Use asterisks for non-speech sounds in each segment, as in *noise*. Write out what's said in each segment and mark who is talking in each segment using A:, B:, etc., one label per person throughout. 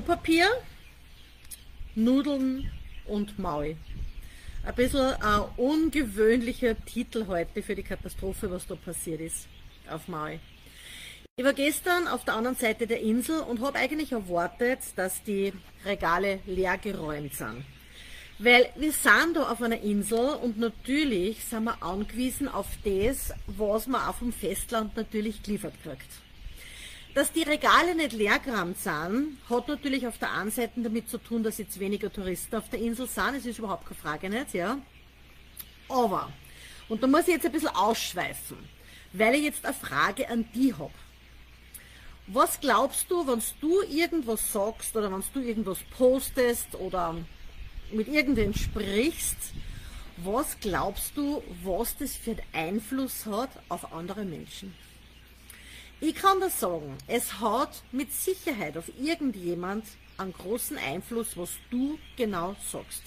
A: Klopapier, Nudeln und Maui. Ein bisschen ein ungewöhnlicher Titel heute für die Katastrophe, was da passiert ist auf Maui. Ich war gestern auf der anderen Seite der Insel und habe eigentlich erwartet, dass die Regale leer geräumt sind. Weil wir sind da auf einer Insel und natürlich sind wir angewiesen auf das, was man auf dem Festland natürlich geliefert kriegt. Dass die Regale nicht leergeräumt sind, hat natürlich auf der einen Seite damit zu tun, dass jetzt weniger Touristen auf der Insel sind. Es ist überhaupt keine Frage nicht, ja. Aber, und da muss ich jetzt ein bisschen ausschweifen, weil ich jetzt eine Frage an die habe. Was glaubst du, wenn du irgendwas sagst oder wenn du irgendwas postest oder mit irgendwem sprichst, was glaubst du, was das für einen Einfluss hat auf andere Menschen? Ich kann das sagen, es hat mit Sicherheit auf irgendjemand einen großen Einfluss, was du genau sagst.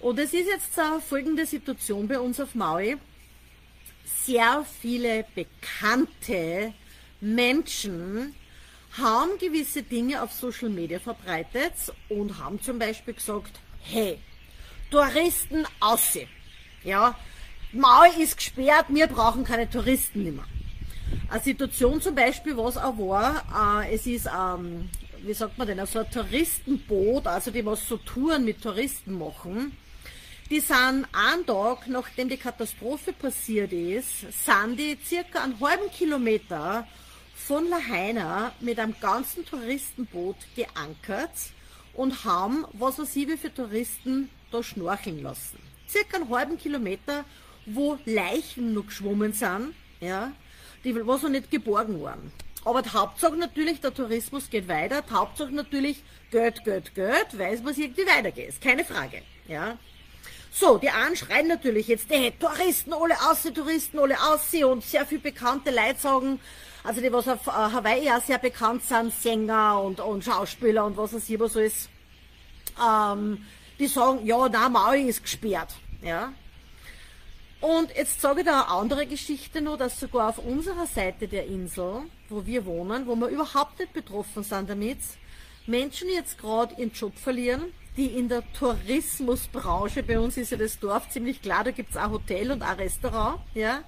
A: Und es ist jetzt eine folgende Situation bei uns auf Maui. Sehr viele bekannte Menschen haben gewisse Dinge auf Social Media verbreitet und haben zum Beispiel gesagt, hey, Touristen aussehen. Ja, Maui ist gesperrt, wir brauchen keine Touristen mehr. Eine Situation zum Beispiel, was auch war, äh, es ist, ähm, wie sagt man denn, so also ein Touristenboot, also die was so Touren mit Touristen machen. Die sind einen Tag, nachdem die Katastrophe passiert ist, sind die circa einen halben Kilometer von Lahaina mit einem ganzen Touristenboot geankert und haben, was weiß ich, wie für Touristen da schnorcheln lassen. Circa einen halben Kilometer, wo Leichen noch geschwommen sind, ja, die was noch nicht geborgen waren. Aber die Hauptsache natürlich, der Tourismus geht weiter. Die Hauptsache natürlich, Geld, Geld, Geld, weiß man irgendwie weitergeht. Keine Frage. Ja. So, die einen schreien natürlich jetzt, hey, Touristen, alle aussehen, Touristen, alle aussehen und sehr viel bekannte Leute sagen, also die, was auf äh, Hawaii ja sehr bekannt sind, Sänger und, und Schauspieler und was weiß ich, was alles, ähm, die sagen, ja, na, Maui ist gesperrt. Ja. Und jetzt sage ich da eine andere Geschichte noch, dass sogar auf unserer Seite der Insel, wo wir wohnen, wo wir überhaupt nicht betroffen sind damit, Menschen jetzt gerade ihren Job verlieren, die in der Tourismusbranche, bei uns ist ja das Dorf ziemlich klar, da gibt's auch Hotel und auch Restaurant, ja.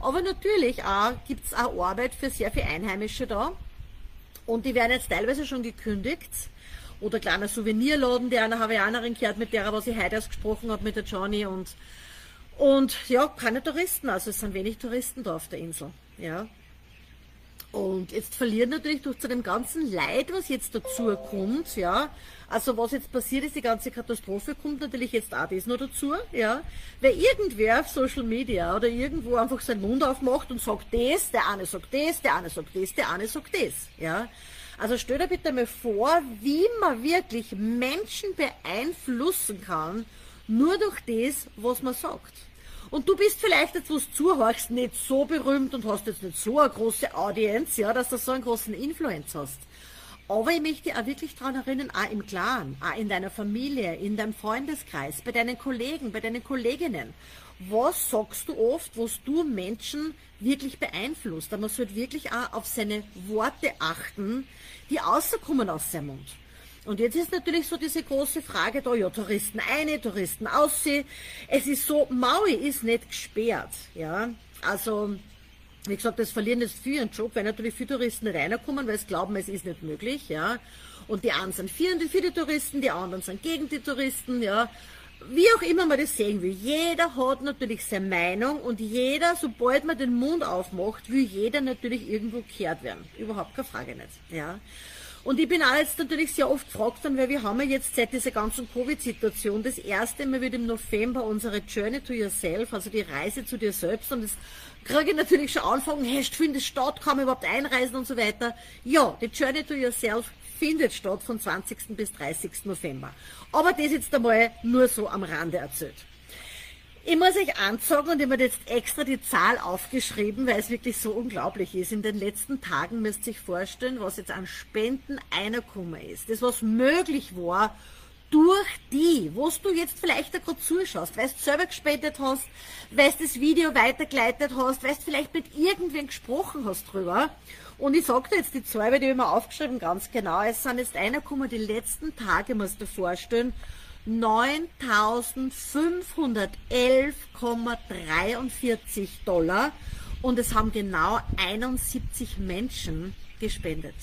A: Aber natürlich auch gibt's auch Arbeit für sehr viele Einheimische da. Und die werden jetzt teilweise schon gekündigt. Oder kleiner Souvenirladen, der einer Hawaiianerin gehört, mit der was ich heute erst gesprochen habe, mit der Johnny und und ja, keine Touristen, also es sind wenig Touristen da auf der Insel. Ja. Und jetzt verlieren natürlich durch zu dem ganzen Leid, was jetzt dazu kommt, ja, also was jetzt passiert ist, die ganze Katastrophe kommt natürlich jetzt auch das noch dazu, ja, weil irgendwer auf Social Media oder irgendwo einfach seinen Mund aufmacht und sagt das, der eine sagt das, der eine sagt das, der eine sagt das, ja. Also stell dir bitte mal vor, wie man wirklich Menschen beeinflussen kann, nur durch das, was man sagt. Und du bist vielleicht jetzt, wo du zuhörst, nicht so berühmt und hast jetzt nicht so eine große Audienz, ja, dass du so einen großen Influence hast. Aber ich möchte auch wirklich daran erinnern, auch im Clan, auch in deiner Familie, in deinem Freundeskreis, bei deinen Kollegen, bei deinen Kolleginnen. Was sagst du oft, was du Menschen wirklich beeinflusst? Da muss halt wirklich auch auf seine Worte achten, die rauskommen aus seinem Mund. Und jetzt ist natürlich so diese große Frage da, ja, Touristen eine, Touristen aussehen. Es ist so, Maui ist nicht gesperrt, ja. Also, wie gesagt, das verlieren jetzt für ihren Job, weil natürlich viele Touristen reinkommen, weil sie glauben, es ist nicht möglich, ja. Und die einen sind für die, für die Touristen, die anderen sind gegen die Touristen, ja. Wie auch immer man das sehen will. Jeder hat natürlich seine Meinung und jeder, sobald man den Mund aufmacht, will jeder natürlich irgendwo gehört werden. Überhaupt keine Frage nicht, ja. Und ich bin auch jetzt natürlich sehr oft gefragt worden, weil wir haben ja jetzt seit dieser ganzen Covid-Situation das erste Mal wird im November unsere Journey to Yourself, also die Reise zu dir selbst und das kriege ich natürlich schon anfangen, hey, findet statt, kann man überhaupt einreisen und so weiter. Ja, die Journey to Yourself findet statt von 20. bis 30. November. Aber das jetzt einmal nur so am Rande erzählt. Ich muss euch anzeigen und ich habe jetzt extra die Zahl aufgeschrieben, weil es wirklich so unglaublich ist. In den letzten Tagen müsst ihr euch vorstellen, was jetzt an Spenden einerkommen ist. Das, was möglich war durch die, wo du jetzt vielleicht gerade zuschaust, weil du selber gespendet hast, weil du das Video weitergeleitet hast, weil du vielleicht mit irgendwem gesprochen hast drüber Und ich sagte jetzt die Zahl, weil die habe ich aufgeschrieben, ganz genau. Es sind jetzt einer gekommen, die letzten Tage, musst du dir vorstellen, 9.511,43 Dollar und es haben genau 71 Menschen gespendet.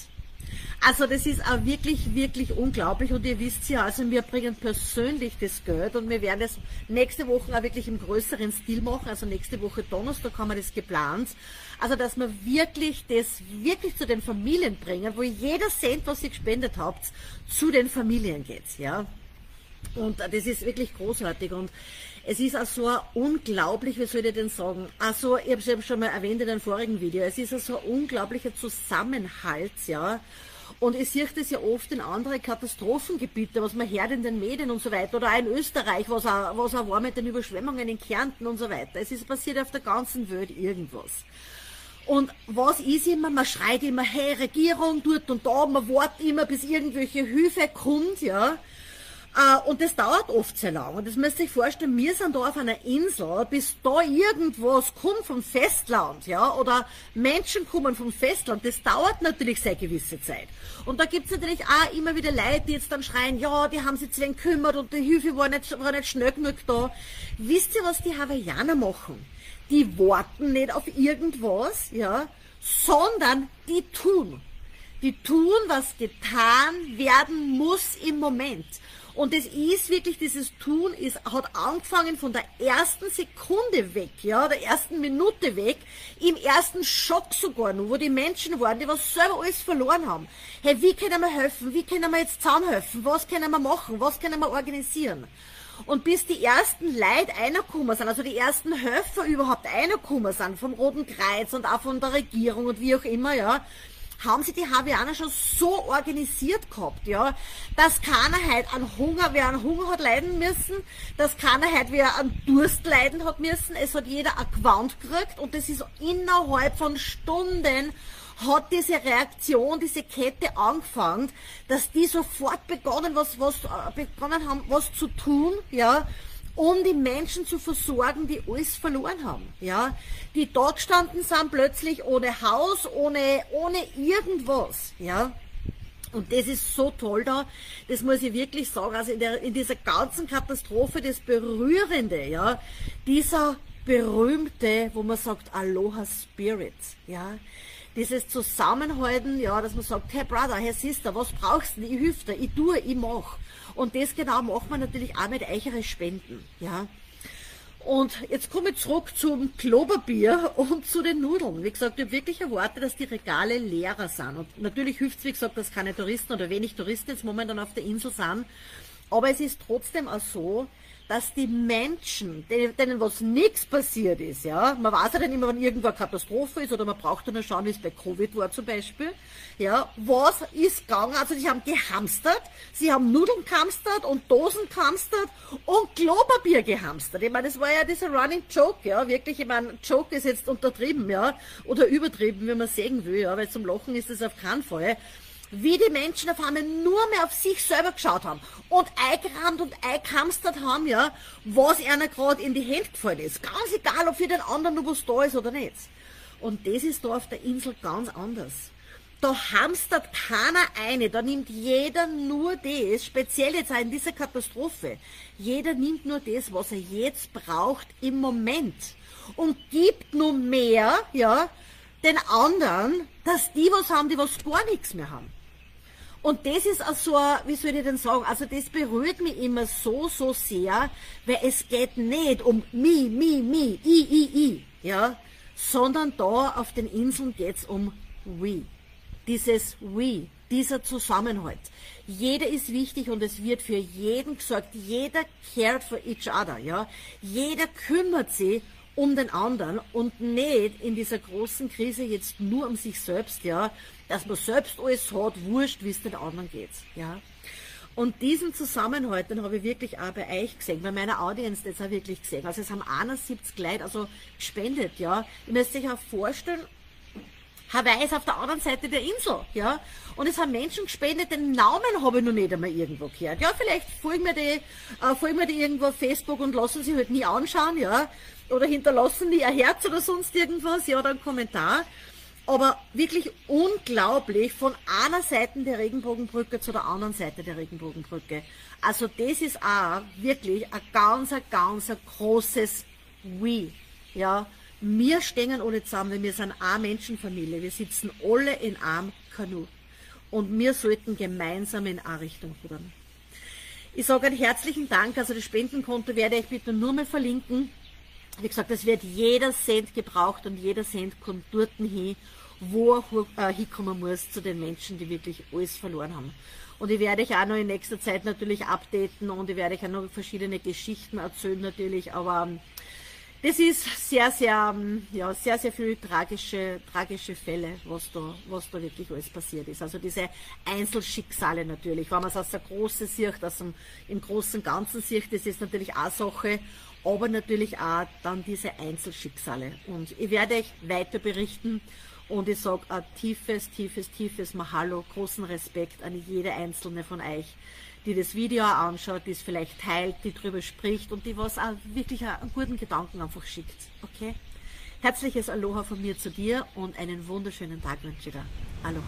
A: Also das ist auch wirklich, wirklich unglaublich und ihr wisst ja, also wir bringen persönlich das Geld und wir werden es nächste Woche auch wirklich im größeren Stil machen, also nächste Woche Donnerstag haben wir das geplant. Also dass wir wirklich das wirklich zu den Familien bringen, wo jeder Cent, was ihr gespendet habt, zu den Familien geht, ja. Und das ist wirklich großartig und es ist auch so unglaublich, wie soll ich denn sagen, also ich habe es schon mal erwähnt in einem vorigen Video, es ist so ein unglaublicher Zusammenhalt, ja. Und ich sehe das ja oft in anderen Katastrophengebieten, was man hört in den Medien und so weiter, oder auch in Österreich, was auch, was auch war mit den Überschwemmungen in Kärnten und so weiter. Es ist passiert auf der ganzen Welt irgendwas. Und was ist immer? Man schreit immer, hey, Regierung, dort und da, man wartet immer, bis irgendwelche Hilfe kommt, ja. Und das dauert oft sehr lang. Und das müsst ihr euch vorstellen, wir sind da auf einer Insel, bis da irgendwas kommt vom Festland, ja, oder Menschen kommen vom Festland, das dauert natürlich sehr gewisse Zeit. Und da gibt's natürlich auch immer wieder Leute, die jetzt dann schreien, ja, die haben sich zu wenig gekümmert und die Hilfe war nicht, war nicht schnell genug da. Wisst ihr, was die Hawaiianer machen? Die warten nicht auf irgendwas, ja, sondern die tun. Die tun, was getan werden muss im Moment. Und es ist wirklich, dieses Tun ist, hat angefangen von der ersten Sekunde weg, ja, der ersten Minute weg, im ersten Schock sogar nur, wo die Menschen waren, die was selber alles verloren haben. Hey, wie können wir helfen? Wie können wir jetzt zusammenhelfen? Was können wir machen? Was können wir organisieren? Und bis die ersten Leute reingekommen sind, also die ersten Helfer überhaupt reingekommen sind, vom Roten Kreuz und auch von der Regierung und wie auch immer, ja, haben sie die Hawaiianer schon so organisiert gehabt, ja, dass keiner halt an Hunger, wer an Hunger hat leiden müssen, dass keiner halt wer an Durst leiden hat müssen, es hat jeder ein Gewand gekriegt und das ist innerhalb von Stunden hat diese Reaktion, diese Kette angefangen, dass die sofort begonnen, was, was, äh, begonnen haben, was zu tun, ja, um die Menschen zu versorgen, die alles verloren haben. Ja, die dort gestanden sind plötzlich ohne Haus, ohne, ohne irgendwas. Ja, und das ist so toll da, das muss ich wirklich sagen. Also in, der, in dieser ganzen Katastrophe, das Berührende, ja, dieser berühmte, wo man sagt, Aloha Spirit, ja, dieses Zusammenhalten, ja, dass man sagt, hey Brother, hey Sister, was brauchst du? Ich hilf dir, ich tue, ich mach. Und das genau macht man natürlich auch mit eichere Spenden. Ja. Und jetzt komme ich zurück zum Kloberbier *laughs* und zu den Nudeln. Wie gesagt, ich habe wirklich erwartet, dass die Regale leerer sind. Und natürlich hilft es, wie gesagt, dass keine Touristen oder wenig Touristen jetzt momentan auf der Insel sind. Aber es ist trotzdem auch so, dass die Menschen, denen was nichts passiert ist, ja, man weiß ja dann immer, wenn irgendwo eine Katastrophe ist oder man braucht dann nur schauen, wie es bei Covid war zum Beispiel, ja, was ist gegangen? Also die haben gehamstert, sie haben Nudeln gehamstert und Dosen gehamstert und Klopapier gehamstert. Ich meine, das war ja dieser Running Joke, ja, wirklich, ich meine, Joke ist jetzt untertrieben, ja, oder übertrieben, wie man sehen will, ja, weil zum Lachen ist es auf keinen Fall wie die Menschen auf einmal nur mehr auf sich selber geschaut haben und eingerannt und eingehamstert haben, ja, was einer gerade in die Hände gefallen ist. Ganz egal, ob für den anderen noch was da ist oder nicht. Und das ist da auf der Insel ganz anders. Da hamstert keiner eine, da nimmt jeder nur das, speziell jetzt auch in dieser Katastrophe. Jeder nimmt nur das, was er jetzt braucht im Moment und gibt nur mehr, ja, den anderen, dass die was haben, die was gar nichts mehr haben. Und das ist auch so, wie soll ich denn sagen, also das berührt mich immer so, so sehr, weil es geht nicht um mi, mi, mi, i, i, i, ja, sondern da auf den Inseln geht's um we. Dieses we, dieser Zusammenhalt. Jeder ist wichtig und es wird für jeden gesagt, jeder cared for each other, ja. Jeder kümmert sich um den anderen und nicht in dieser großen Krise jetzt nur um sich selbst, ja, dass man selbst alles hat, wurscht, wie es den anderen geht, ja. Und diesen Zusammenhalt, den habe ich wirklich auch bei euch gesehen, bei meiner Audience das auch wirklich gesehen. Also es haben 71 Leute also gespendet, ja. Ihr müsst euch auch vorstellen, Hawaii ist auf der anderen Seite der Insel, ja. Und es haben Menschen gespendet, den Namen habe ich noch nicht einmal irgendwo gehört. Ja, vielleicht folgen mir die, äh, folgen mir die irgendwo auf Facebook und lassen sie halt nie anschauen, ja. Oder hinterlassen die ein Herz oder sonst irgendwas, ja, oder einen Kommentar. aber wirklich unglaublich von einer Seite der Regenbogenbrücke zu der anderen Seite der Regenbogenbrücke. Also das ist auch wirklich ein ganz, ganz großes We. Ja, wir stehen alle zusammen, wir sind eine Menschenfamilie, wir sitzen alle in einem Kanu. Und wir sollten gemeinsam in eine Richtung rudern. Ich sage einen herzlichen Dank, also das Spendenkonto werde ich bitte nur mal verlinken. Wie gesagt, es wird jeder Cent gebraucht und jeder Cent kommt dort hin, wo er äh, hinkommen muss zu den Menschen, die wirklich alles verloren haben. Und ich werde euch auch noch in nächster Zeit natürlich updaten und ich werde euch auch noch verschiedene Geschichten erzählen natürlich, aber ähm, das ist sehr, sehr, ähm, ja, sehr, sehr viele tragische, tragische Fälle, was da, was da wirklich alles passiert ist. Also diese Einzelschicksale natürlich. Wenn man es aus der Großen sieht, aus dem, im großen Ganzen sieht, das ist natürlich auch Sache, aber natürlich auch dann diese Einzelschicksale. Und ich werde euch weiter berichten und ich sage ein tiefes, tiefes, tiefes Mahalo, großen Respekt an jede einzelne von euch, die das Video anschaut, die es vielleicht teilt, die drüber spricht und die was auch wirklich einen guten Gedanken einfach schickt. Okay? Herzliches Aloha von mir zu dir und einen wunderschönen Tag wünsche ich dir. Aloha.